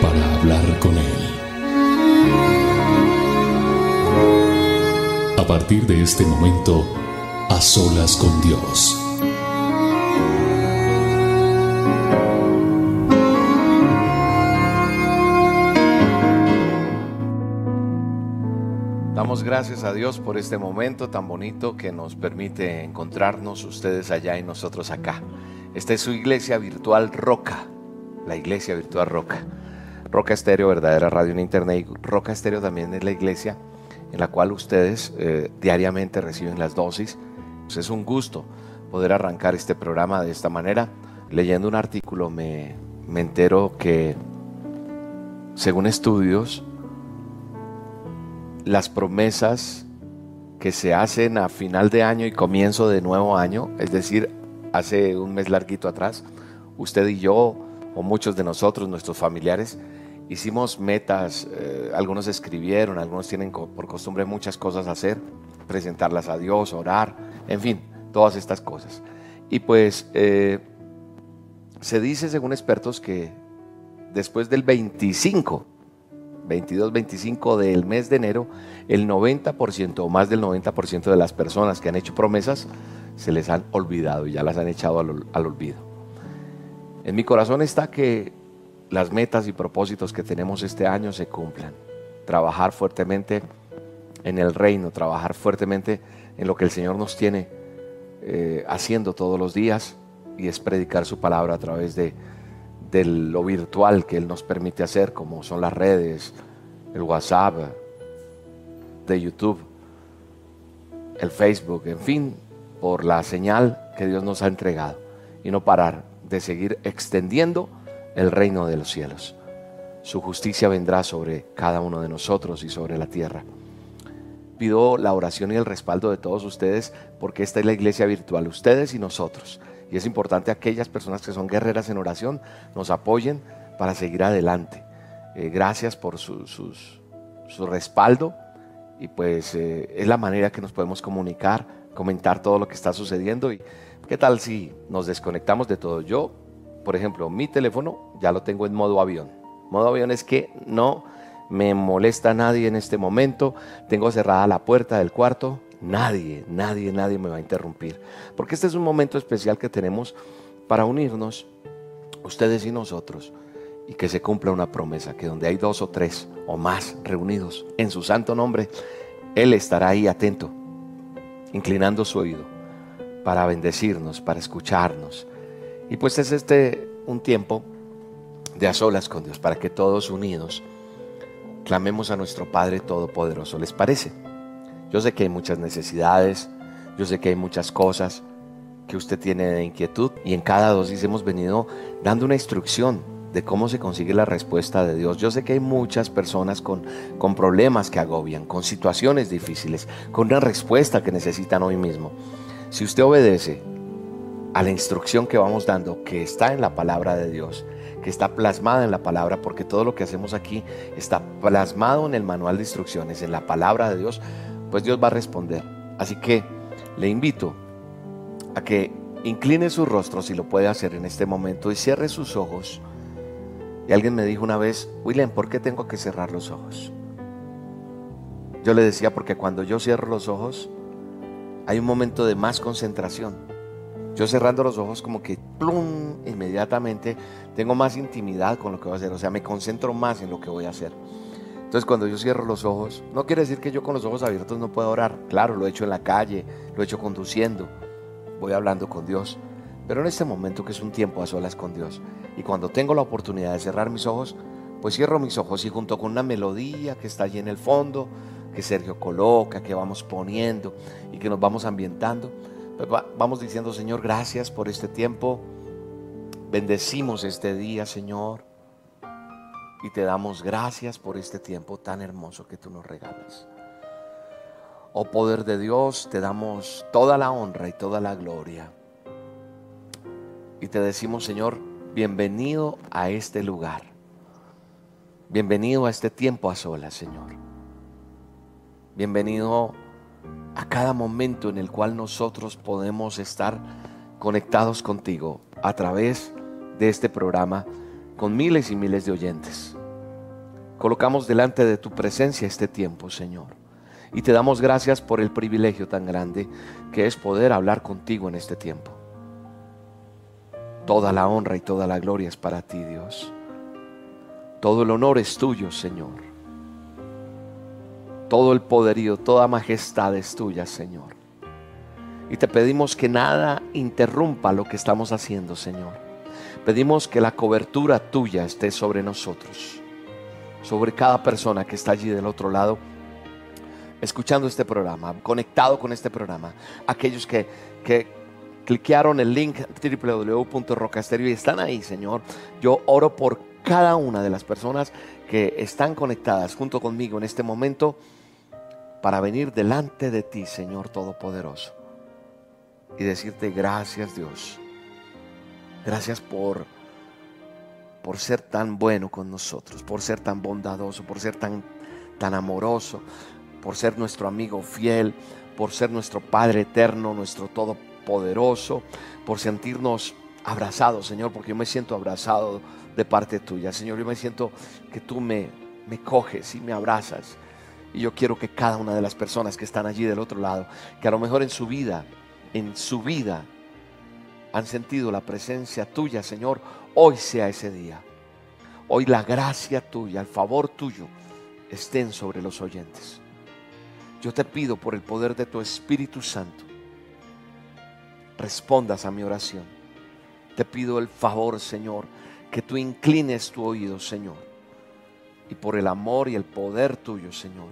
para hablar con Él. A partir de este momento, a solas con Dios. Damos gracias a Dios por este momento tan bonito que nos permite encontrarnos ustedes allá y nosotros acá. Esta es su iglesia virtual Roca, la iglesia virtual Roca. Roca Estéreo, verdadera radio en internet. Y Roca Estéreo también es la iglesia en la cual ustedes eh, diariamente reciben las dosis. Pues es un gusto poder arrancar este programa de esta manera. Leyendo un artículo me, me entero que, según estudios, las promesas que se hacen a final de año y comienzo de nuevo año, es decir, hace un mes larguito atrás, usted y yo, o muchos de nosotros, nuestros familiares, hicimos metas, eh, algunos escribieron, algunos tienen por costumbre muchas cosas hacer, presentarlas a Dios, orar, en fin, todas estas cosas. Y pues eh, se dice, según expertos, que después del 25, 22, 25 del mes de enero, el 90% o más del 90% de las personas que han hecho promesas se les han olvidado y ya las han echado al olvido. En mi corazón está que las metas y propósitos que tenemos este año se cumplan. Trabajar fuertemente en el reino, trabajar fuertemente en lo que el Señor nos tiene eh, haciendo todos los días y es predicar su palabra a través de, de lo virtual que Él nos permite hacer, como son las redes, el WhatsApp, de YouTube, el Facebook, en fin, por la señal que Dios nos ha entregado y no parar de seguir extendiendo el reino de los cielos. Su justicia vendrá sobre cada uno de nosotros y sobre la tierra. Pido la oración y el respaldo de todos ustedes porque esta es la iglesia virtual, ustedes y nosotros. Y es importante aquellas personas que son guerreras en oración nos apoyen para seguir adelante. Eh, gracias por su, su, respaldo y pues eh, es la manera que nos podemos comunicar, comentar todo lo que está sucediendo. ¿Y qué tal si nos desconectamos de todo? Yo por ejemplo, mi teléfono ya lo tengo en modo avión. Modo avión es que no me molesta nadie en este momento. Tengo cerrada la puerta del cuarto. Nadie, nadie, nadie me va a interrumpir. Porque este es un momento especial que tenemos para unirnos, ustedes y nosotros, y que se cumpla una promesa, que donde hay dos o tres o más reunidos en su santo nombre, Él estará ahí atento, inclinando su oído para bendecirnos, para escucharnos, y pues es este un tiempo de a solas con Dios, para que todos unidos clamemos a nuestro Padre Todopoderoso. ¿Les parece? Yo sé que hay muchas necesidades, yo sé que hay muchas cosas que usted tiene de inquietud y en cada dosis hemos venido dando una instrucción de cómo se consigue la respuesta de Dios. Yo sé que hay muchas personas con, con problemas que agobian, con situaciones difíciles, con una respuesta que necesitan hoy mismo. Si usted obedece a la instrucción que vamos dando, que está en la palabra de Dios, que está plasmada en la palabra, porque todo lo que hacemos aquí está plasmado en el manual de instrucciones, en la palabra de Dios, pues Dios va a responder. Así que le invito a que incline su rostro si lo puede hacer en este momento y cierre sus ojos. Y alguien me dijo una vez, William, ¿por qué tengo que cerrar los ojos? Yo le decía, porque cuando yo cierro los ojos, hay un momento de más concentración yo cerrando los ojos como que plum, inmediatamente tengo más intimidad con lo que voy a hacer, o sea, me concentro más en lo que voy a hacer. Entonces cuando yo cierro los ojos, no quiere decir que yo con los ojos abiertos no pueda orar. Claro, lo he hecho en la calle, lo he hecho conduciendo, voy hablando con Dios. Pero en este momento que es un tiempo a solas con Dios y cuando tengo la oportunidad de cerrar mis ojos, pues cierro mis ojos y junto con una melodía que está allí en el fondo, que Sergio coloca, que vamos poniendo y que nos vamos ambientando, vamos diciendo, Señor, gracias por este tiempo. Bendecimos este día, Señor. y te damos gracias por este tiempo tan hermoso que tú nos regalas. Oh poder de Dios, te damos toda la honra y toda la gloria. Y te decimos, Señor, bienvenido a este lugar. Bienvenido a este tiempo a solas, Señor. Bienvenido a cada momento en el cual nosotros podemos estar conectados contigo a través de este programa con miles y miles de oyentes. Colocamos delante de tu presencia este tiempo, Señor. Y te damos gracias por el privilegio tan grande que es poder hablar contigo en este tiempo. Toda la honra y toda la gloria es para ti, Dios. Todo el honor es tuyo, Señor. Todo el poderío, toda majestad es tuya, Señor. Y te pedimos que nada interrumpa lo que estamos haciendo, Señor Pedimos que la cobertura tuya esté sobre nosotros, sobre cada persona que está allí del otro lado, escuchando este programa, conectado con este programa. Aquellos que, que cliquearon el link www.rocasterio y están ahí, Señor. Yo oro por cada una de las personas que están conectadas junto conmigo en este momento para venir delante de ti, Señor Todopoderoso, y decirte gracias Dios Gracias por, por ser tan bueno con nosotros, por ser tan bondadoso, por ser tan, tan amoroso, por ser nuestro amigo fiel, por ser nuestro Padre eterno, nuestro Todopoderoso, por sentirnos abrazados, Señor, porque yo me siento abrazado de parte tuya. Señor, yo me siento que tú me, me coges y me abrazas. Y yo quiero que cada una de las personas que están allí del otro lado, que a lo mejor en su vida, en su vida, han sentido la presencia tuya, Señor, hoy sea ese día. Hoy la gracia tuya, el favor tuyo, estén sobre los oyentes. Yo te pido por el poder de tu Espíritu Santo, respondas a mi oración. Te pido el favor, Señor, que tú inclines tu oído, Señor. Y por el amor y el poder tuyo, Señor,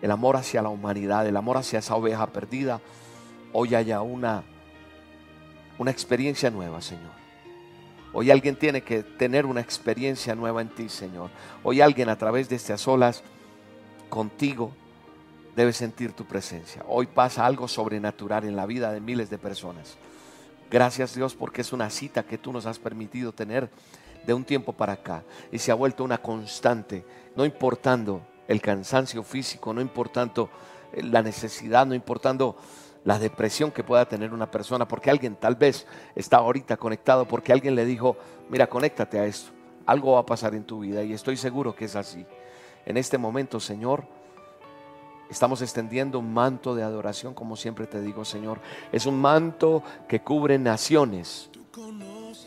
el amor hacia la humanidad, el amor hacia esa oveja perdida, hoy haya una una experiencia nueva, Señor. Hoy alguien tiene que tener una experiencia nueva en ti, Señor. Hoy alguien a través de estas olas contigo debe sentir tu presencia. Hoy pasa algo sobrenatural en la vida de miles de personas. Gracias Dios porque es una cita que tú nos has permitido tener de un tiempo para acá y se ha vuelto una constante, no importando el cansancio físico, no importando la necesidad, no importando la depresión que pueda tener una persona, porque alguien tal vez está ahorita conectado, porque alguien le dijo, mira, conéctate a esto, algo va a pasar en tu vida y estoy seguro que es así. En este momento, Señor, estamos extendiendo un manto de adoración, como siempre te digo, Señor. Es un manto que cubre naciones,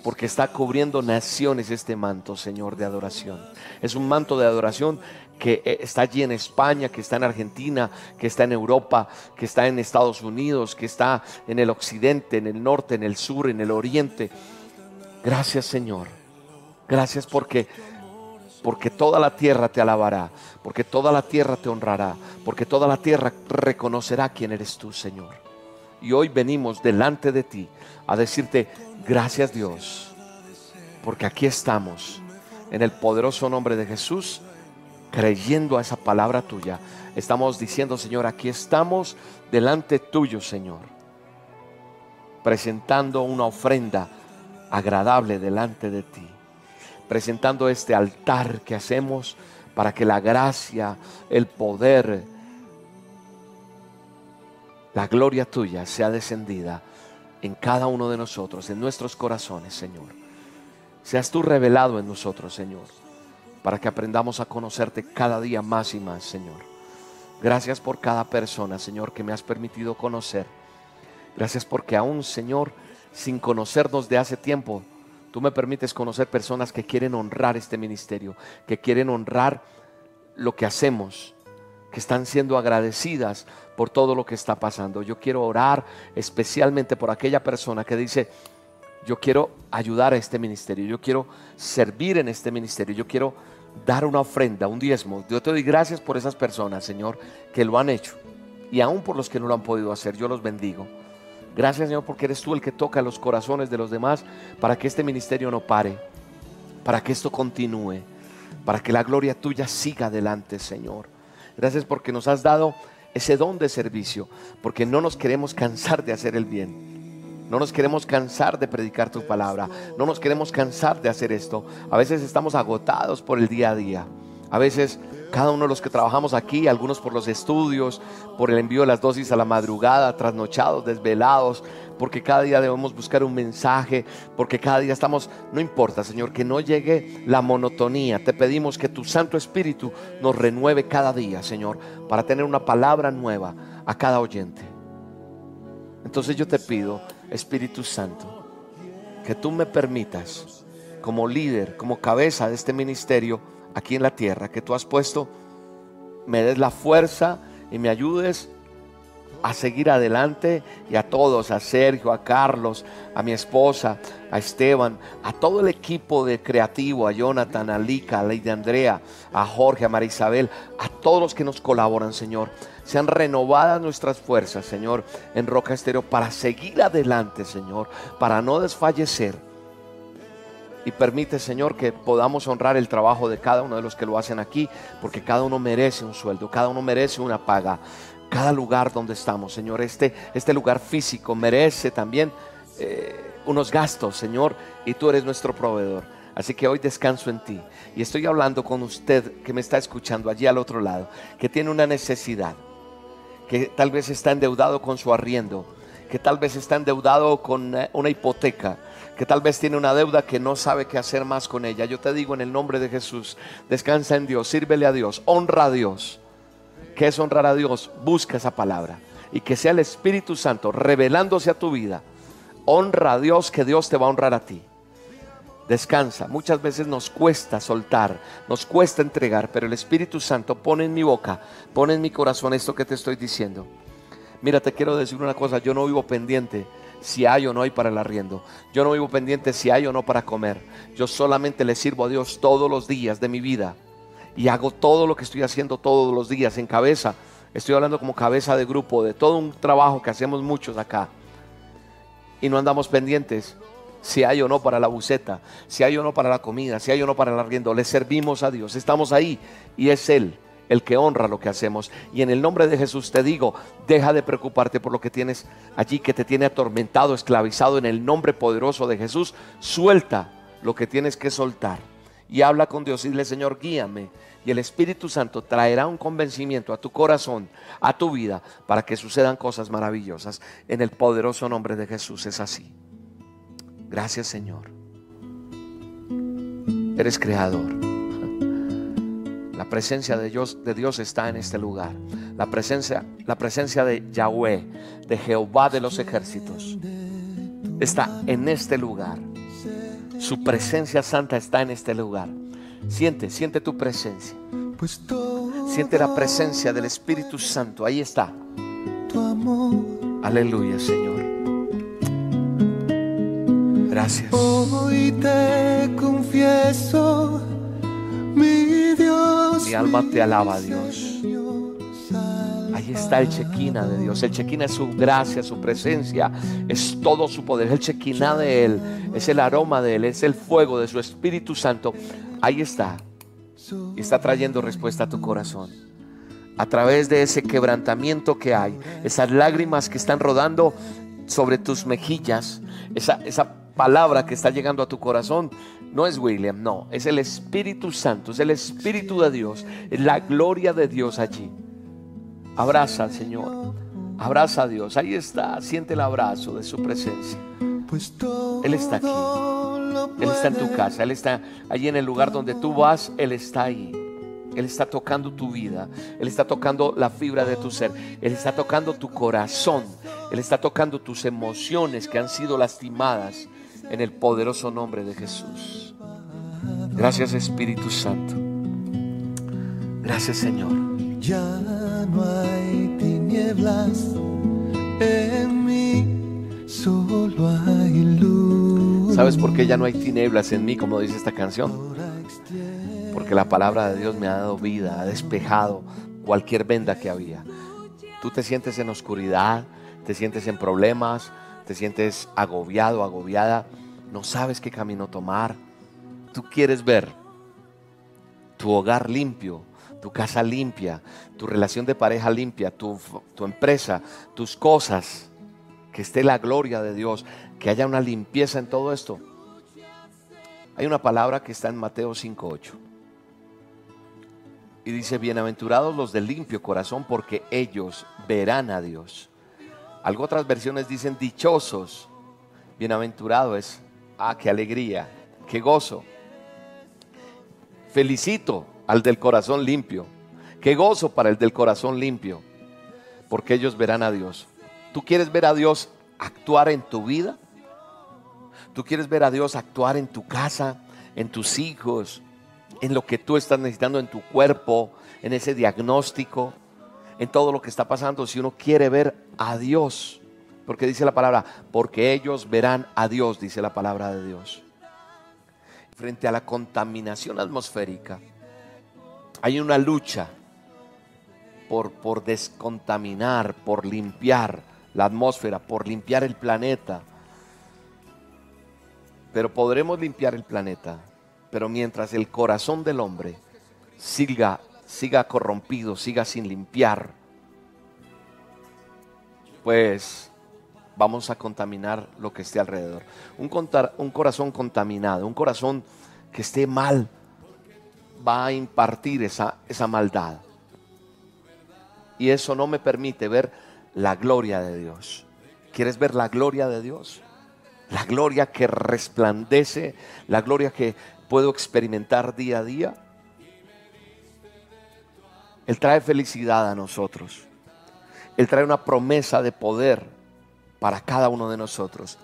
porque está cubriendo naciones este manto, Señor, de adoración. Es un manto de adoración que eh, está allí en España, que está en Argentina, que está en Europa, que está en Estados Unidos, que está en el occidente, en el norte, en el sur, en el oriente. Gracias Señor. Gracias porque porque toda la tierra te alabará, porque toda la tierra te honrará, porque toda la tierra reconocerá quién eres tú, Señor. Y hoy venimos delante de ti a decirte gracias Dios, porque aquí estamos en el poderoso nombre de Jesús creyendo a esa palabra tuya, estamos diciendo, Señor, aquí estamos delante tuyo, Señor, presentando una ofrenda agradable delante de ti, presentando este altar que hacemos para que la gracia, el poder, la gloria tuya sea descendida en cada uno de nosotros, en nuestros corazones, Señor. Seas tú revelado en nosotros, Señor para que aprendamos a conocerte cada día más y más, Señor. Gracias por cada persona, Señor, que me has permitido conocer. Gracias porque aún, Señor, sin conocernos de hace tiempo, tú me permites conocer personas que quieren honrar este ministerio, que quieren honrar lo que hacemos, que están siendo agradecidas por todo lo que está pasando. Yo quiero orar especialmente por aquella persona que dice, yo quiero ayudar a este ministerio, yo quiero servir en este ministerio, yo quiero dar una ofrenda, un diezmo. Yo te doy gracias por esas personas, Señor, que lo han hecho. Y aún por los que no lo han podido hacer, yo los bendigo. Gracias, Señor, porque eres tú el que toca los corazones de los demás para que este ministerio no pare, para que esto continúe. para que la gloria tuya siga adelante, Señor. Gracias porque nos has dado ese don de servicio, porque no nos queremos cansar de hacer el bien. No nos queremos cansar de predicar tu palabra. No nos queremos cansar de hacer esto. A veces estamos agotados por el día a día. A veces cada uno de los que trabajamos aquí, algunos por los estudios, por el envío de las dosis a la madrugada, trasnochados, desvelados, porque cada día debemos buscar un mensaje, porque cada día estamos, no importa, Señor, que no llegue la monotonía. Te pedimos que tu Santo Espíritu nos renueve cada día, Señor, para tener una palabra nueva a cada oyente. Entonces yo te pido, Espíritu Santo, que tú me permitas, como líder, como cabeza de este ministerio, aquí en la tierra que tú has puesto, me des la fuerza y me ayudes a seguir adelante y a todos, a Sergio, a Carlos, a mi esposa, a Esteban, a todo el equipo de creativo, a Jonathan, a Lika, a Lady Andrea, a Jorge, a María Isabel, a todos los que nos colaboran, Señor. Sean renovadas nuestras fuerzas, Señor, en Roca Estéreo para seguir adelante, Señor, para no desfallecer y permite, Señor, que podamos honrar el trabajo de cada uno de los que lo hacen aquí, porque cada uno merece un sueldo, cada uno merece una paga. Cada lugar donde estamos, Señor, este, este lugar físico merece también eh, unos gastos, Señor, y tú eres nuestro proveedor. Así que hoy descanso en ti. Y estoy hablando con usted que me está escuchando allí al otro lado, que tiene una necesidad, que tal vez está endeudado con su arriendo, que tal vez está endeudado con eh, una hipoteca que tal vez tiene una deuda que no sabe qué hacer más con ella. Yo te digo en el nombre de Jesús, descansa en Dios, sírvele a Dios, honra a Dios. ¿Qué es honrar a Dios? Busca esa palabra y que sea el Espíritu Santo revelándose a tu vida. Honra a Dios que Dios te va a honrar a ti. Descansa. Muchas veces nos cuesta soltar, nos cuesta entregar, pero el Espíritu Santo pone en mi boca, pone en mi corazón esto que te estoy diciendo. Mira, te quiero decir una cosa, yo no vivo pendiente si hay o no hay para el arriendo. Yo no vivo pendiente si hay o no para comer. Yo solamente le sirvo a Dios todos los días de mi vida. Y hago todo lo que estoy haciendo todos los días en cabeza. Estoy hablando como cabeza de grupo, de todo un trabajo que hacemos muchos acá. Y no andamos pendientes si hay o no para la buceta, si hay o no para la comida, si hay o no para el arriendo. Le servimos a Dios. Estamos ahí y es Él el que honra lo que hacemos. Y en el nombre de Jesús te digo, deja de preocuparte por lo que tienes allí que te tiene atormentado, esclavizado. En el nombre poderoso de Jesús, suelta lo que tienes que soltar. Y habla con Dios y dile, Señor, guíame. Y el Espíritu Santo traerá un convencimiento a tu corazón, a tu vida, para que sucedan cosas maravillosas. En el poderoso nombre de Jesús es así. Gracias, Señor. Eres creador. La presencia de Dios, de Dios está en este lugar. La presencia, la presencia de Yahweh, de Jehová de los ejércitos, está en este lugar. Su presencia santa está en este lugar. Siente, siente tu presencia. Siente la presencia del Espíritu Santo. Ahí está. Aleluya, Señor. Gracias. Hoy te confieso mi Dios. Mi alma te alaba, Dios. Ahí está el chequina de Dios. El chequina es su gracia, su presencia, es todo su poder. el chequina de Él, es el aroma de Él, es el fuego de su Espíritu Santo. Ahí está. Y está trayendo respuesta a tu corazón. A través de ese quebrantamiento que hay, esas lágrimas que están rodando sobre tus mejillas, esa, esa palabra que está llegando a tu corazón, no es William, no, es el Espíritu Santo, es el Espíritu de Dios, es la gloria de Dios allí. Abraza al Señor, abraza a Dios, ahí está, siente el abrazo de su presencia. Él está aquí, Él está en tu casa, Él está allí en el lugar donde tú vas, Él está ahí. Él está tocando tu vida, Él está tocando la fibra de tu ser, Él está tocando tu corazón, Él está tocando tus emociones que han sido lastimadas en el poderoso nombre de Jesús. Gracias Espíritu Santo. Gracias Señor. Ya no hay tinieblas en mí, solo hay luz. ¿Sabes por qué ya no hay tinieblas en mí, como dice esta canción? Porque la palabra de Dios me ha dado vida, ha despejado cualquier venda que había. Tú te sientes en oscuridad, te sientes en problemas, te sientes agobiado, agobiada no sabes qué camino tomar, tú quieres ver, tu hogar limpio, tu casa limpia, tu relación de pareja limpia, tu, tu empresa, tus cosas, que esté la gloria de Dios, que haya una limpieza en todo esto. Hay una palabra que está en Mateo 5.8 y dice, bienaventurados los de limpio corazón porque ellos verán a Dios. Algo otras versiones dicen dichosos, bienaventurado es, ah, qué alegría, qué gozo. Felicito al del corazón limpio, qué gozo para el del corazón limpio, porque ellos verán a Dios. ¿Tú quieres ver a Dios actuar en tu vida? ¿Tú quieres ver a Dios actuar en tu casa, en tus hijos, en lo que tú estás necesitando en tu cuerpo, en ese diagnóstico, en todo lo que está pasando, si uno quiere ver a Dios, porque dice la palabra, porque ellos verán a Dios, dice la palabra de Dios. Frente a la contaminación atmosférica, hay una lucha por, por descontaminar, por limpiar la atmósfera, por limpiar el planeta. Pero podremos limpiar el planeta pero mientras el corazón del hombre siga, siga corrompido, siga sin limpiar, pues vamos a contaminar lo que esté alrededor. Un, un corazón contaminado, un corazón que esté mal, va a impartir esa, esa maldad. Y eso no me permite ver la gloria de Dios. ¿Quieres ver la gloria de Dios? La gloria que resplandece, la gloria que puedo experimentar día a día. Él trae felicidad a nosotros. Él trae una promesa de poder para cada uno de nosotros.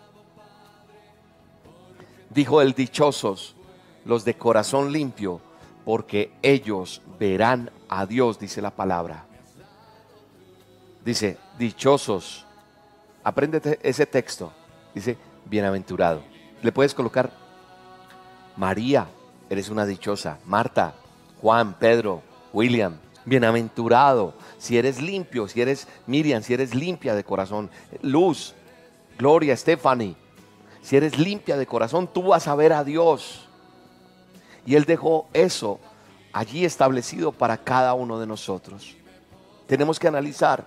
Dijo el dichosos, los de corazón limpio, porque ellos verán a Dios, dice la palabra. Dice, dichosos. Apréndete ese texto. Dice, bienaventurado. Le puedes colocar María, eres una dichosa. Marta, Juan, Pedro, William, bienaventurado. Si eres limpio, si eres Miriam, si eres limpia de corazón. Luz, Gloria, Stephanie. Si eres limpia de corazón, tú vas a ver a Dios. Y Él dejó eso allí establecido para cada uno de nosotros. Tenemos que analizar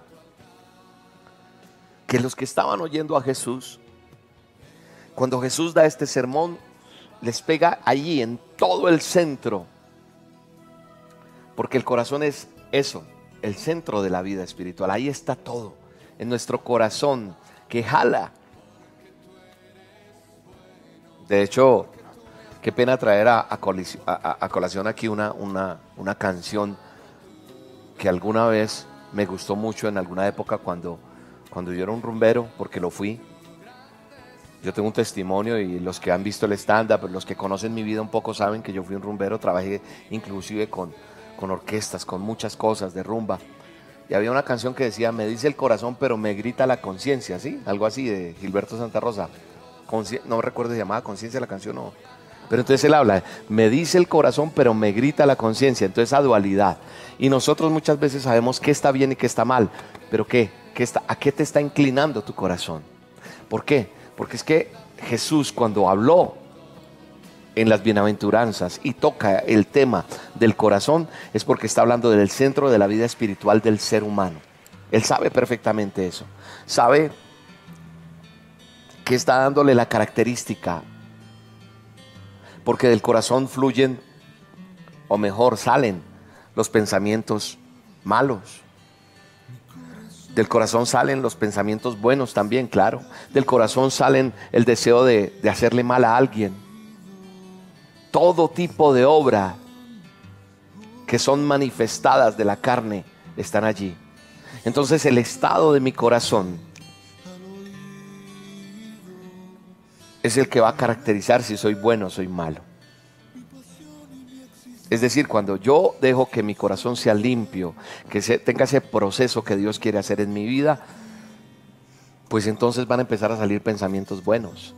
que los que estaban oyendo a Jesús, cuando Jesús da este sermón, les pega allí en todo el centro. Porque el corazón es eso, el centro de la vida espiritual. Ahí está todo, en nuestro corazón que jala. De hecho, qué pena traer a, colación aquí una, una, una canción que alguna vez me gustó mucho en alguna época cuando, cuando yo era un rumbero, porque lo fui yo tengo un testimonio y los que han visto el stand-up, los que conocen mi vida un poco saben que yo fui un rumbero, trabajé inclusive con, con orquestas, con muchas cosas de rumba. Y había una canción que decía, me dice el corazón, pero me grita la conciencia, ¿sí? Algo así de Gilberto Santa Rosa. no recuerdo si llamaba conciencia la canción o... Pero entonces él habla, me dice el corazón, pero me grita la conciencia. Entonces esa dualidad. Y nosotros muchas veces sabemos qué está bien y qué está mal. Pero ¿qué? ¿Qué está, ¿A qué te está inclinando tu corazón? ¿Por qué? Porque es que Jesús cuando habló en las bienaventuranzas y toca el tema del corazón es porque está hablando del centro de la vida espiritual del ser humano. Él sabe perfectamente eso. Sabe que está dándole la característica. Porque del corazón fluyen, o mejor, salen los pensamientos malos, del corazón salen los pensamientos buenos también, claro. Del corazón salen el deseo de, hacerle mal a alguien. Todo tipo de obra que son manifestadas de la carne están allí. Entonces el estado de mi corazón es el que va a caracterizar si soy bueno o soy malo. Es decir, cuando yo dejo que mi corazón sea limpio, que tenga ese proceso que Dios quiere hacer en mi vida, pues entonces van a empezar a salir pensamientos buenos.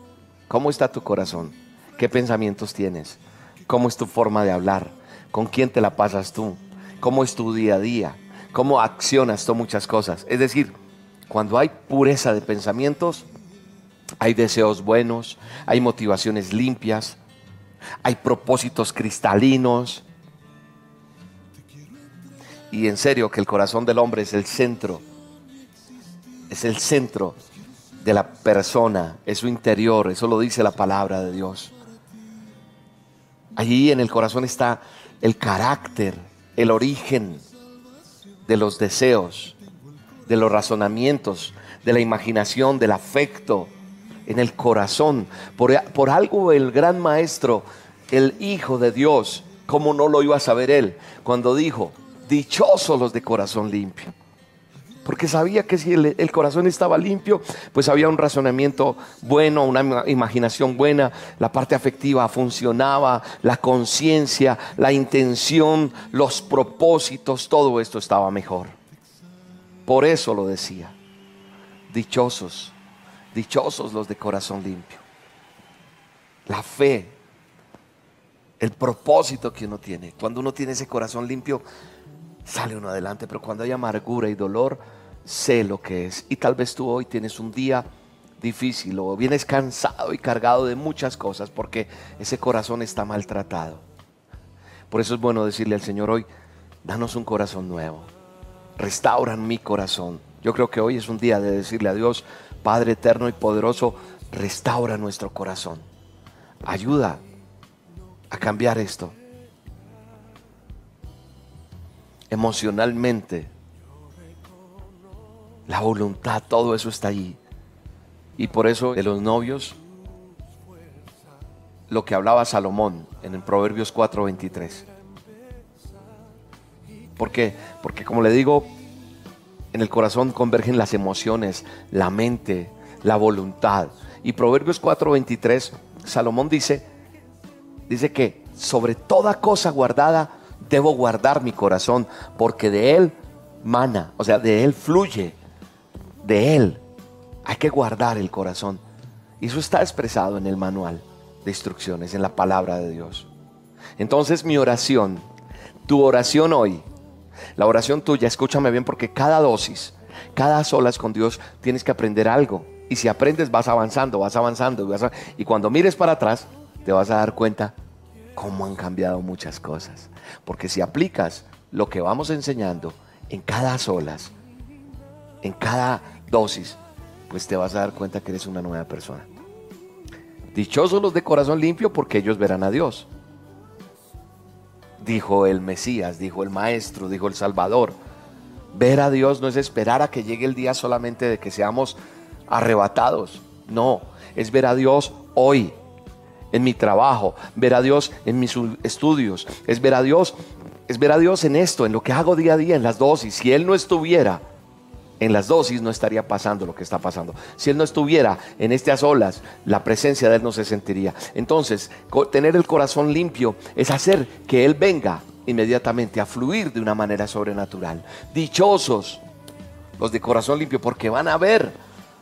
¿Cómo está tu corazón? ¿Qué pensamientos tienes? ¿Cómo es tu forma de hablar? ¿Con quién te la pasas tú? ¿Cómo es tu día a día? ¿Cómo accionas tú muchas cosas? Es decir, cuando hay pureza de pensamientos, hay deseos buenos, hay motivaciones limpias, hay propósitos cristalinos, y en serio que el corazón del hombre es el centro, es el centro de la persona, es su interior, eso lo dice la palabra de Dios. Allí en el corazón está el carácter, el origen de los deseos, de los razonamientos, de la imaginación, del afecto, en el corazón. Por, por algo el gran maestro, el Hijo de Dios, ¿cómo no lo iba a saber él? Cuando dijo, dichosos los de corazón limpio. Porque sabía que si el, corazón estaba limpio, pues había un razonamiento bueno, una imaginación buena, la parte afectiva funcionaba, la conciencia, la intención, los propósitos, todo esto estaba mejor. Por eso lo decía. Dichosos, dichosos los de corazón limpio. La fe, el propósito que uno tiene. Cuando uno tiene ese corazón limpio, sale uno adelante, pero cuando hay amargura y dolor, sé lo que es. Y tal vez tú hoy tienes un día difícil o vienes cansado y cargado de muchas cosas porque ese corazón está maltratado. Por eso es bueno decirle al Señor hoy, danos un corazón nuevo, restauran mi corazón. Yo creo que hoy es un día de decirle a Dios, Padre eterno y poderoso, restaura nuestro corazón. Ayuda a cambiar esto. Emocionalmente, la voluntad, todo eso está allí. Y por eso de los novios, lo que hablaba Salomón en el Proverbios 4:23. ¿Por qué? Porque como le digo, en el corazón convergen las emociones, la mente, la voluntad. Y Proverbios 4:23, Salomón dice, dice que sobre toda cosa guardada, debo guardar mi corazón porque de él mana, o sea, de él fluye, de él. Hay que guardar el corazón. Y eso está expresado en el manual de instrucciones, en la palabra de Dios. Entonces mi oración, tu oración hoy, la oración tuya, escúchame bien porque cada dosis, cada solas con Dios tienes que aprender algo. Y si aprendes vas avanzando, vas avanzando. y cuando mires para atrás, te vas a dar cuenta cómo han cambiado muchas cosas. Porque si aplicas lo que vamos enseñando en cada solas, en cada dosis, pues te vas a dar cuenta que eres una nueva persona. Dichosos los de corazón limpio porque ellos verán a Dios. Dijo el Mesías, dijo el Maestro, dijo el Salvador. Ver a Dios no es esperar a que llegue el día solamente de que seamos arrebatados. No, es ver a Dios hoy, en mi trabajo, ver a Dios en mis estudios, es ver a Dios, es ver a Dios en esto, en lo que hago día a día, en las dosis. Si Él no estuviera en las dosis, no estaría pasando lo que está pasando. Si Él no estuviera en estas olas, la presencia de Él no se sentiría. Entonces, tener el corazón limpio es hacer que Él venga inmediatamente a fluir de una manera sobrenatural. Dichosos los de corazón limpio, porque van a ver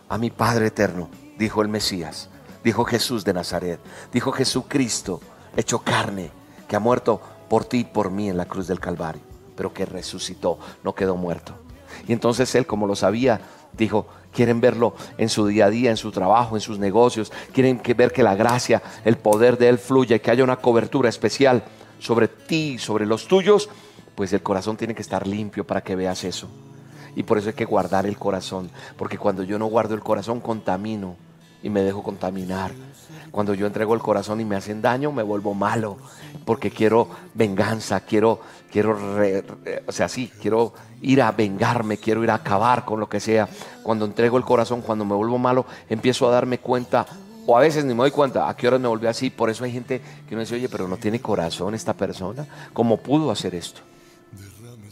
a mi Padre eterno, dijo el Mesías dijo Jesús de Nazaret, dijo Jesucristo, hecho carne, que ha muerto por ti y por mí en la cruz del Calvario, pero que resucitó, no quedó muerto. Y entonces él, como lo sabía, dijo, quieren verlo en su día a día, en su trabajo, en sus negocios, quieren ver que la gracia, el poder de él fluya, que haya una cobertura especial sobre ti, sobre los tuyos, pues el corazón tiene que estar limpio para que veas eso. Y por eso hay que guardar el corazón, porque cuando yo no guardo el corazón contamino y me dejo contaminar. Cuando yo entrego el corazón y me hacen daño, me vuelvo malo, porque quiero venganza, quiero, quiero, o sea, sí, quiero ir a vengarme, quiero ir a acabar con lo que sea. Cuando entrego el corazón, cuando me vuelvo malo, empiezo a darme cuenta, o a veces ni me doy cuenta, a qué hora me volví así. Por eso hay gente que uno dice, oye, pero no tiene corazón esta persona, ¿cómo pudo hacer esto?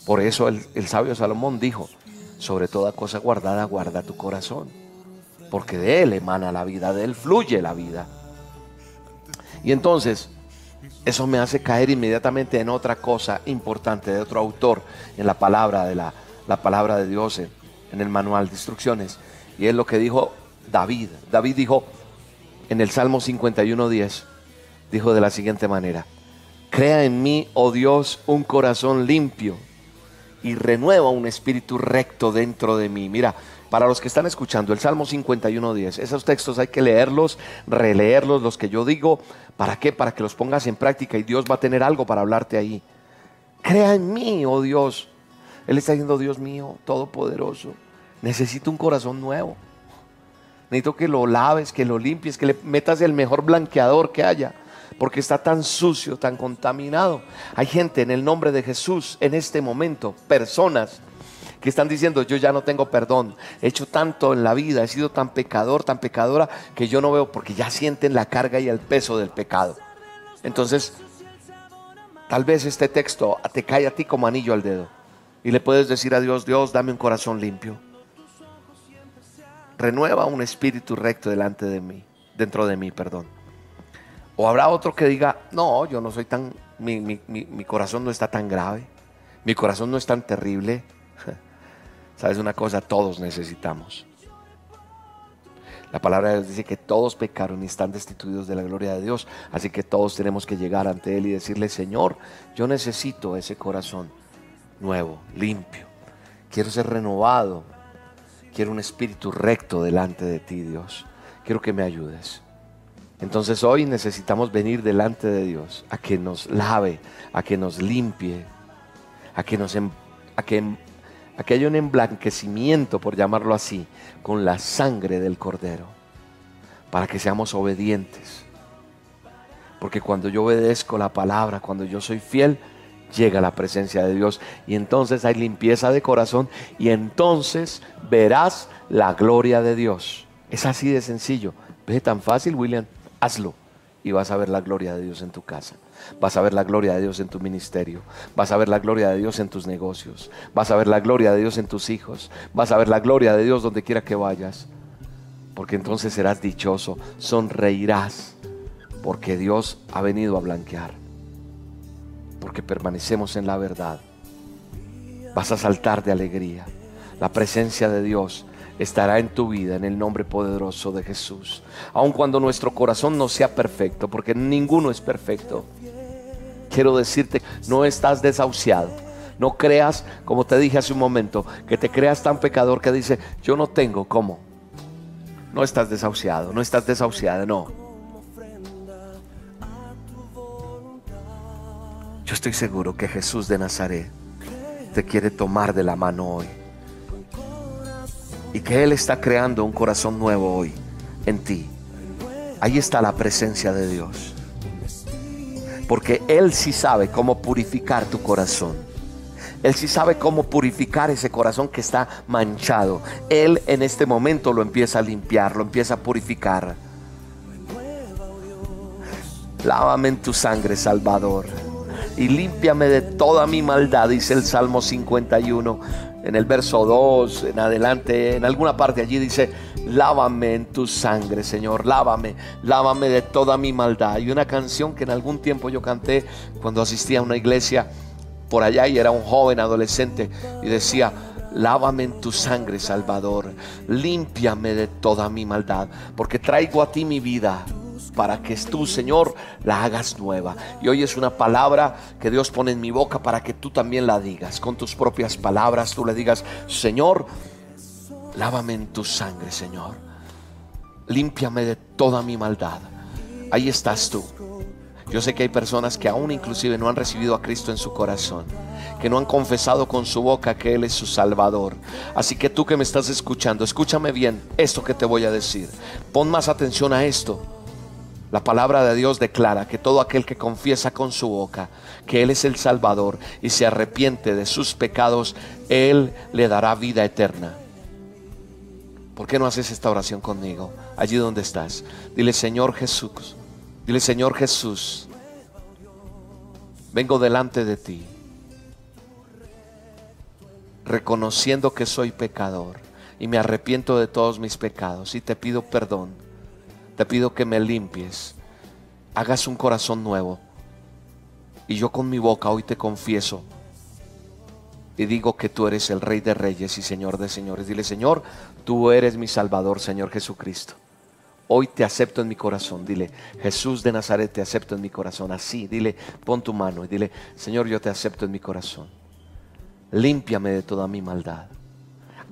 Por eso el sabio Salomón dijo, sobre toda cosa guardada, guarda tu corazón porque de Él emana la vida, de Él fluye la vida. Y entonces, eso me hace caer inmediatamente en otra cosa importante de otro autor en la palabra de la, palabra de Dios en, en el manual de instrucciones. Y es lo que dijo David. David dijo en el Salmo 51.10, dijo de la siguiente manera, crea en mí, oh Dios, un corazón limpio y renueva un espíritu recto dentro de mí. Mira, para los que están escuchando, el Salmo 51.10, esos textos hay que leerlos, releerlos, los que yo digo. ¿Para qué? Para que los pongas en práctica y Dios va a tener algo para hablarte ahí. Crea en mí, oh Dios. Él está diciendo, Dios mío, todopoderoso, necesito un corazón nuevo. Necesito que lo laves, que lo limpies, que le metas el mejor blanqueador que haya, porque está tan sucio, tan contaminado. Hay gente en el nombre de Jesús en este momento, personas que están diciendo, yo ya no tengo perdón, he hecho tanto en la vida, he sido tan pecador, tan pecadora, que yo no veo, porque ya sienten la carga y el peso del pecado. Entonces, tal vez este texto te cae a ti como anillo al dedo. Y le puedes decir a Dios, Dios, dame un corazón limpio. Renueva un espíritu recto delante de mí, dentro de mí, perdón. O habrá otro que diga, no, yo no soy tan, mi, mi corazón no está tan grave, mi corazón no es tan terrible. ¿Sabes una cosa? Todos necesitamos. La palabra de Dios dice que todos pecaron y están destituidos de la gloria de Dios. Así que todos tenemos que llegar ante Él y decirle, Señor, yo necesito ese corazón nuevo, limpio. Quiero ser renovado. Quiero un espíritu recto delante de ti, Dios. Quiero que me ayudes. Entonces hoy necesitamos venir delante de Dios a que nos lave, a que nos limpie, a que nos em, a que, a que haya un emblanquecimiento, por llamarlo así, con la sangre del cordero, para que seamos obedientes. Porque cuando yo obedezco la palabra, cuando yo soy fiel, llega la presencia de Dios y entonces hay limpieza de corazón y entonces verás la gloria de Dios. Es así de sencillo. ¿Ves tan fácil, William? Hazlo y vas a ver la gloria de Dios en tu casa. Vas a ver la gloria de Dios en tu ministerio. Vas a ver la gloria de Dios en tus negocios. Vas a ver la gloria de Dios en tus hijos. Vas a ver la gloria de Dios donde quiera que vayas. Porque entonces serás dichoso, sonreirás, porque Dios ha venido a blanquear. Porque permanecemos en la verdad. Vas a saltar de alegría. La presencia de Dios estará en tu vida en el nombre poderoso de Jesús. Aun cuando nuestro corazón no sea perfecto, porque ninguno es perfecto. Quiero decirte, no estás desahuciado. No creas, como te dije hace un momento, que te creas tan pecador que dice, yo no tengo cómo. No estás desahuciado, no estás desahuciada, no. Yo estoy seguro que Jesús de Nazaret te quiere tomar de la mano hoy y que Él está creando un corazón nuevo hoy en ti. Ahí está la presencia de Dios. Porque Él sí sabe cómo purificar tu corazón. Él sí sabe cómo purificar ese corazón que está manchado. Él en este momento lo empieza a limpiar, lo empieza a purificar. Lávame en tu sangre, Salvador. Y límpiame de toda mi maldad, dice el Salmo 51 en el verso 2, en adelante, en alguna parte allí dice, lávame en tu sangre, Señor, lávame, lávame de toda mi maldad. Y una canción que en algún tiempo yo canté cuando asistía a una iglesia por allá y era un joven adolescente y decía, lávame en tu sangre, Salvador, límpiame de toda mi maldad, porque traigo a ti mi vida para que tú, Señor, la hagas nueva. Y hoy es una palabra que Dios pone en mi boca para que tú también la digas. Con tus propias palabras tú le digas, Señor, lávame en tu sangre, Señor. Límpiame de toda mi maldad. Ahí estás tú. Yo sé que hay personas que aún inclusive no han recibido a Cristo en su corazón, que no han confesado con su boca que Él es su Salvador. Así que tú que me estás escuchando, escúchame bien esto que te voy a decir. Pon más atención a esto. La palabra de Dios declara que todo aquel que confiesa con su boca que Él es el Salvador y se arrepiente de sus pecados, Él le dará vida eterna. ¿Por qué no haces esta oración conmigo? Allí donde estás. Dile, Señor Jesús, dile, Señor Jesús, vengo delante de ti, reconociendo que soy pecador y me arrepiento de todos mis pecados y te pido perdón te pido que me limpies, hagas un corazón nuevo. Y yo con mi boca hoy te confieso y digo que tú eres el Rey de Reyes y Señor de Señores. Dile, Señor, tú eres mi Salvador, Señor Jesucristo. Hoy te acepto en mi corazón. Dile, Jesús de Nazaret, te acepto en mi corazón. Así, dile, pon tu mano y dile, Señor, yo te acepto en mi corazón. Límpiame de toda mi maldad.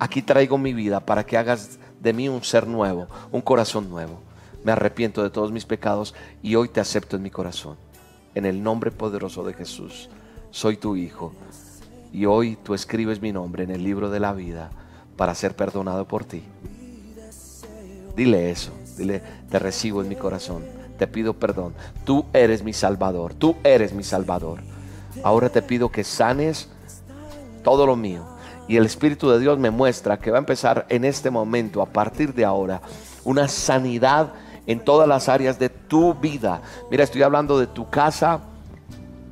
Aquí traigo mi vida para que hagas de mí un ser nuevo, un corazón nuevo me arrepiento de todos mis pecados y hoy te acepto en mi corazón. En el nombre poderoso de Jesús, soy tu hijo Y hoy tú escribes mi nombre en el libro de la vida para ser perdonado por ti. Dile eso, dile, te recibo en mi corazón, te pido perdón. Tú eres mi salvador, tú eres mi salvador. Ahora te pido que sanes todo lo mío. Y el Espíritu de Dios me muestra que va a empezar en este momento, a partir de ahora, una sanidad en todas las áreas de tu vida. Mira, estoy hablando de tu casa,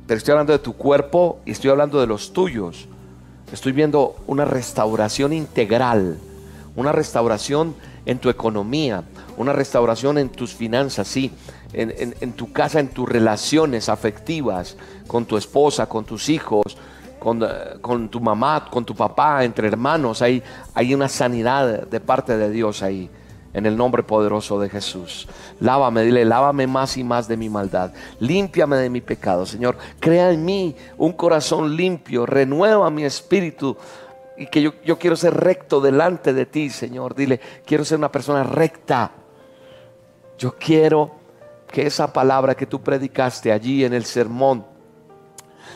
pero estoy hablando de tu cuerpo y estoy hablando de los tuyos. Estoy viendo una restauración integral, una restauración en tu economía, una restauración en tus finanzas, sí, en, tu casa, en tus relaciones afectivas, con tu esposa, con tus hijos, con, eh, tu mamá, con tu papá, entre hermanos. Hay una sanidad de parte de Dios ahí en el nombre poderoso de Jesús. Lávame, dile, lávame más y más de mi maldad. Límpiame de mi pecado, Señor. Crea en mí un corazón limpio, renueva mi espíritu. Y que yo, yo quiero ser recto delante de ti, Señor. Dile, quiero ser una persona recta. Yo quiero que esa palabra que tú predicaste allí en el sermón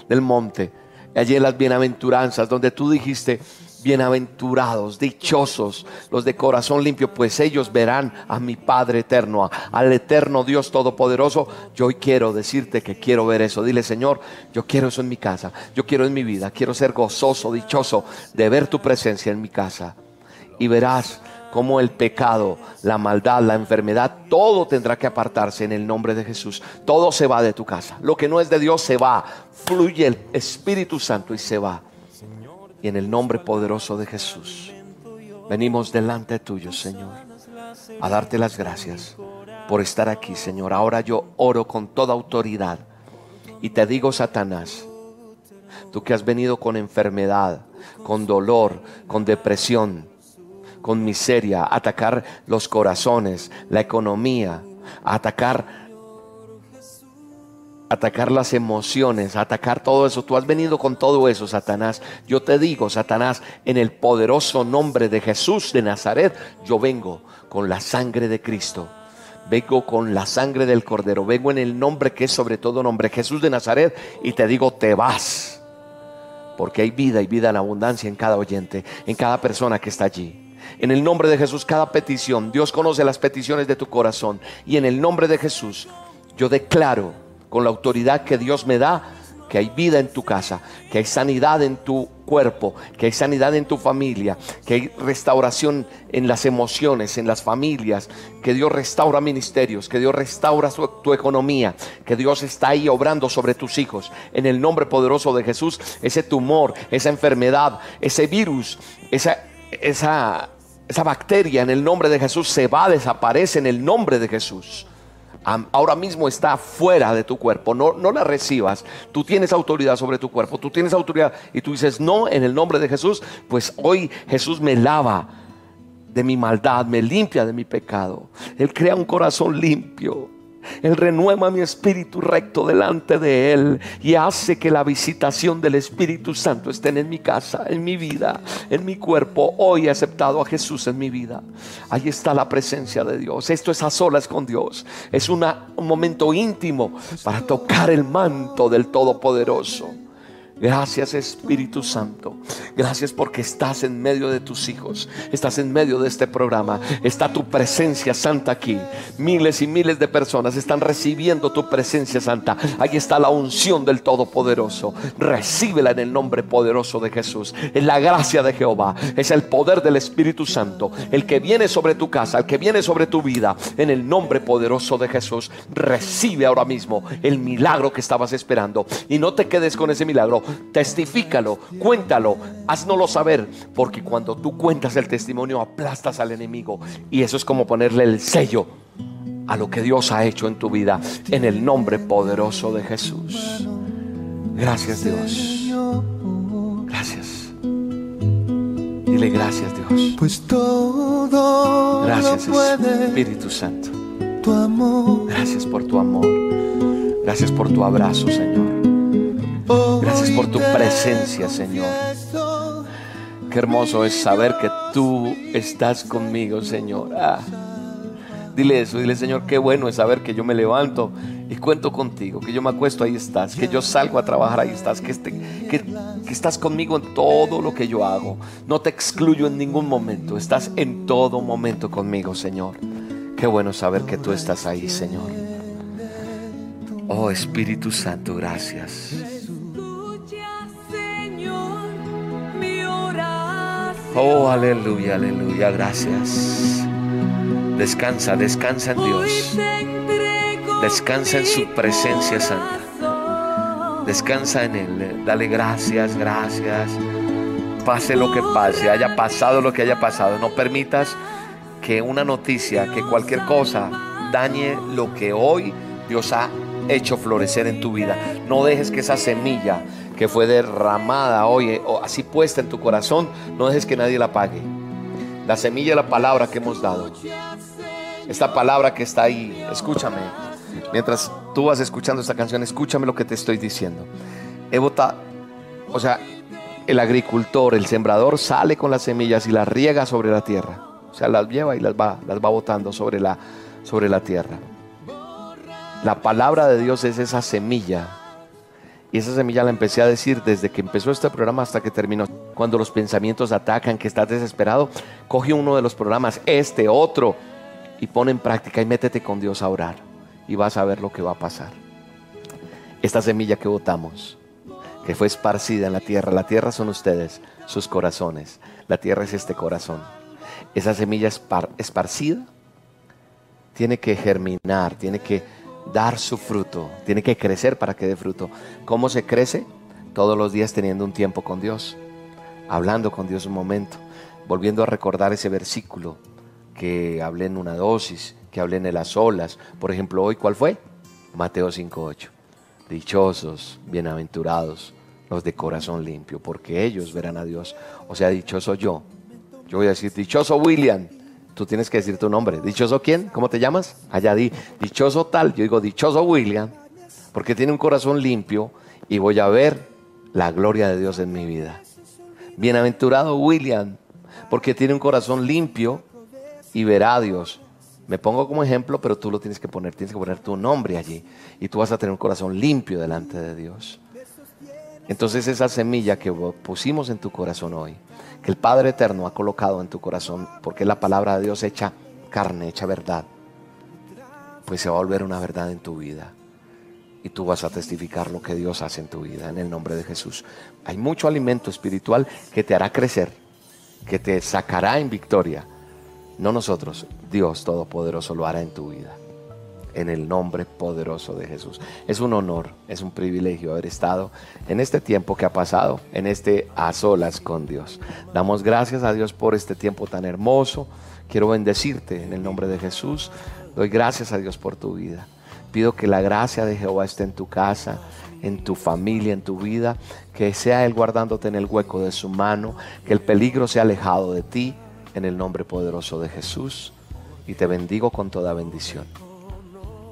del monte, allí en las bienaventuranzas, donde tú dijiste, Bienaventurados, dichosos los de corazón limpio, pues ellos verán a mi Padre eterno, al eterno Dios Todopoderoso. Yo hoy quiero decirte que quiero ver eso. Dile, Señor, yo quiero eso en mi casa, yo quiero en mi vida, quiero ser gozoso, dichoso de ver tu presencia en mi casa. Y verás cómo el pecado, la maldad, la enfermedad, todo tendrá que apartarse en el nombre de Jesús. Todo se va de tu casa. Lo que no es de Dios se va. Fluye el Espíritu Santo y se va y en el nombre poderoso de Jesús, venimos delante tuyo, Señor, a darte las gracias por estar aquí, Señor. Ahora yo oro con toda autoridad y te digo, Satanás, tú que has venido con enfermedad, con dolor, con depresión, con miseria, atacar los corazones, la economía, atacar atacar las emociones, atacar todo eso. Tú has venido con todo eso, Satanás. Yo te digo, Satanás, en el poderoso nombre de Jesús de Nazaret, yo vengo con la sangre de Cristo. Vengo con la sangre del Cordero. Vengo en el nombre que es sobre todo nombre, Jesús de Nazaret, y te digo, te vas. Porque hay vida y vida en abundancia en cada oyente, en cada persona que está allí. En el nombre de Jesús, cada petición, Dios conoce las peticiones de tu corazón. Y en el nombre de Jesús, yo declaro con la autoridad que Dios me da, que hay vida en tu casa, que hay sanidad en tu cuerpo, que hay sanidad en tu familia, que hay restauración en las emociones, en las familias, que Dios restaura ministerios, que Dios restaura tu economía, que Dios está ahí obrando sobre tus hijos. En el nombre poderoso de Jesús, ese tumor, esa enfermedad, ese virus, esa, esa, esa bacteria en el nombre de Jesús se va, desaparece en el nombre de Jesús ahora mismo está fuera de tu cuerpo. No, no la recibas. Tú tienes autoridad sobre tu cuerpo. Tú tienes autoridad y tú dices, no, en el nombre de Jesús, pues hoy Jesús me lava de mi maldad, me limpia de mi pecado. Él crea un corazón limpio. Él renueva mi espíritu recto delante de Él y hace que la visitación del Espíritu Santo esté en mi casa, en mi vida, en mi cuerpo. Hoy he aceptado a Jesús en mi vida. Ahí está la presencia de Dios. Esto es a solas con Dios. Es un momento íntimo para tocar el manto del Todopoderoso. Gracias Espíritu Santo. Gracias porque estás en medio de tus hijos. Estás en medio de este programa. Está tu presencia santa aquí. Miles y miles de personas están recibiendo tu presencia santa. Ahí está la unción del Todopoderoso. Recíbela en el nombre poderoso de Jesús. En la gracia de Jehová. Es el poder del Espíritu Santo. El que viene sobre tu casa. El que viene sobre tu vida. En el nombre poderoso de Jesús. Recibe ahora mismo el milagro que estabas esperando. Y no te quedes con ese milagro testifícalo, cuéntalo, haznoslo saber, porque cuando tú cuentas el testimonio aplastas al enemigo y eso es como ponerle el sello a lo que Dios ha hecho en tu vida en el nombre poderoso de Jesús. Gracias Dios. Gracias. Dile gracias Dios. Pues todo gracias Espíritu Santo. Tu amor. Gracias por tu amor. Gracias por tu abrazo, Señor. Gracias por tu presencia, Señor. Qué hermoso es saber que tú estás conmigo, Señor. Ah, Dile eso, dile Señor, qué bueno es saber que yo me levanto y cuento contigo, que yo me acuesto, ahí estás, que yo salgo a trabajar, ahí estás, este, que, que estás conmigo en todo lo que yo hago. No te excluyo en ningún momento, estás en todo momento conmigo, Señor. Qué bueno saber que tú estás ahí, Señor. Oh Espíritu Santo, gracias. Oh, aleluya, aleluya, gracias. Descansa, descansa en Dios. Descansa en su presencia santa. Descansa en Él. Dale gracias, gracias. Pase lo que pase, haya pasado lo que haya pasado. No permitas que una noticia, que cualquier cosa dañe lo que hoy Dios ha hecho florecer en tu vida. No dejes que esa semilla que fue derramada hoy o así puesta en tu corazón, no dejes que nadie la pague. La semilla de la palabra que hemos dado. Esta palabra que está ahí, escúchame. Mientras tú vas escuchando esta canción, escúchame lo que te estoy diciendo. Evota, o sea, el agricultor, el sembrador sale con las semillas y las riega sobre la tierra. O sea, las lleva y las va, las va botando sobre la, sobre la tierra. La palabra de Dios es esa semilla. Y esa semilla la empecé a decir desde que empezó este programa hasta que terminó. Cuando los pensamientos atacan, que estás desesperado, coge uno de los programas, este, otro, y pone en práctica y métete con Dios a orar. Y vas a ver lo que va a pasar. Esta semilla que votamos, que fue esparcida en la tierra, la tierra son ustedes, sus corazones. La tierra es este corazón. Esa semilla esparcida tiene que germinar, tiene que dar su fruto, tiene que crecer para que dé fruto. ¿Cómo se crece? Todos los días teniendo un tiempo con Dios, hablando con Dios un momento, volviendo a recordar ese versículo que hablé en una dosis, que hablé en las olas. Por ejemplo, hoy, ¿cuál fue? Mateo 5.8. Dichosos, bienaventurados los de corazón limpio, porque ellos verán a Dios. O sea, dichoso yo. Yo voy a decir, dichoso William, tú tienes que decir tu nombre. ¿Dichoso quién? ¿Cómo te llamas? Allá di, dichoso tal. Yo digo, dichoso William, porque tiene un corazón limpio y voy a ver la gloria de Dios en mi vida. Bienaventurado William, porque tiene un corazón limpio y verá a Dios. Me pongo como ejemplo, pero tú lo tienes que poner, tienes que poner tu nombre allí. Y tú vas a tener un corazón limpio delante de Dios. Entonces esa semilla que pusimos en tu corazón hoy, que el Padre Eterno ha colocado en tu corazón, porque la palabra de Dios hecha carne, hecha verdad, pues se va a volver una verdad en tu vida. Y tú vas a testificar lo que Dios hace en tu vida, en el nombre de Jesús. Hay mucho alimento espiritual que te hará crecer, que te sacará en victoria. No nosotros, Dios Todopoderoso lo hará en tu vida en el nombre poderoso de Jesús. Es un honor, es un privilegio haber estado en este tiempo que ha pasado, en este a solas con Dios. Damos gracias a Dios por este tiempo tan hermoso. Quiero bendecirte en el nombre de Jesús. Doy gracias a Dios por tu vida. Pido que la gracia de Jehová esté en tu casa, en tu familia, en tu vida, que sea Él guardándote en el hueco de su mano, que el peligro sea alejado de ti, en el nombre poderoso de Jesús. Y te bendigo con toda bendición.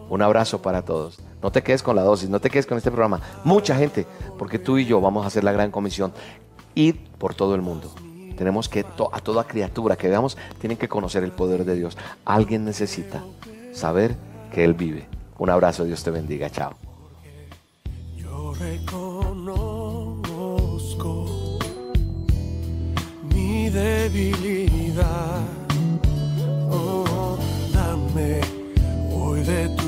Un abrazo para todos. No te quedes con la dosis, no te quedes con este programa. Mucha gente, porque tú y yo vamos a hacer la gran comisión. Ir por todo el mundo. Tenemos que, a toda criatura que veamos, tienen que conocer el poder de Dios. Alguien necesita saber que Él vive. Un abrazo, Dios te bendiga. Chao. Yo reconozco mi debilidad. Oh, dame de tu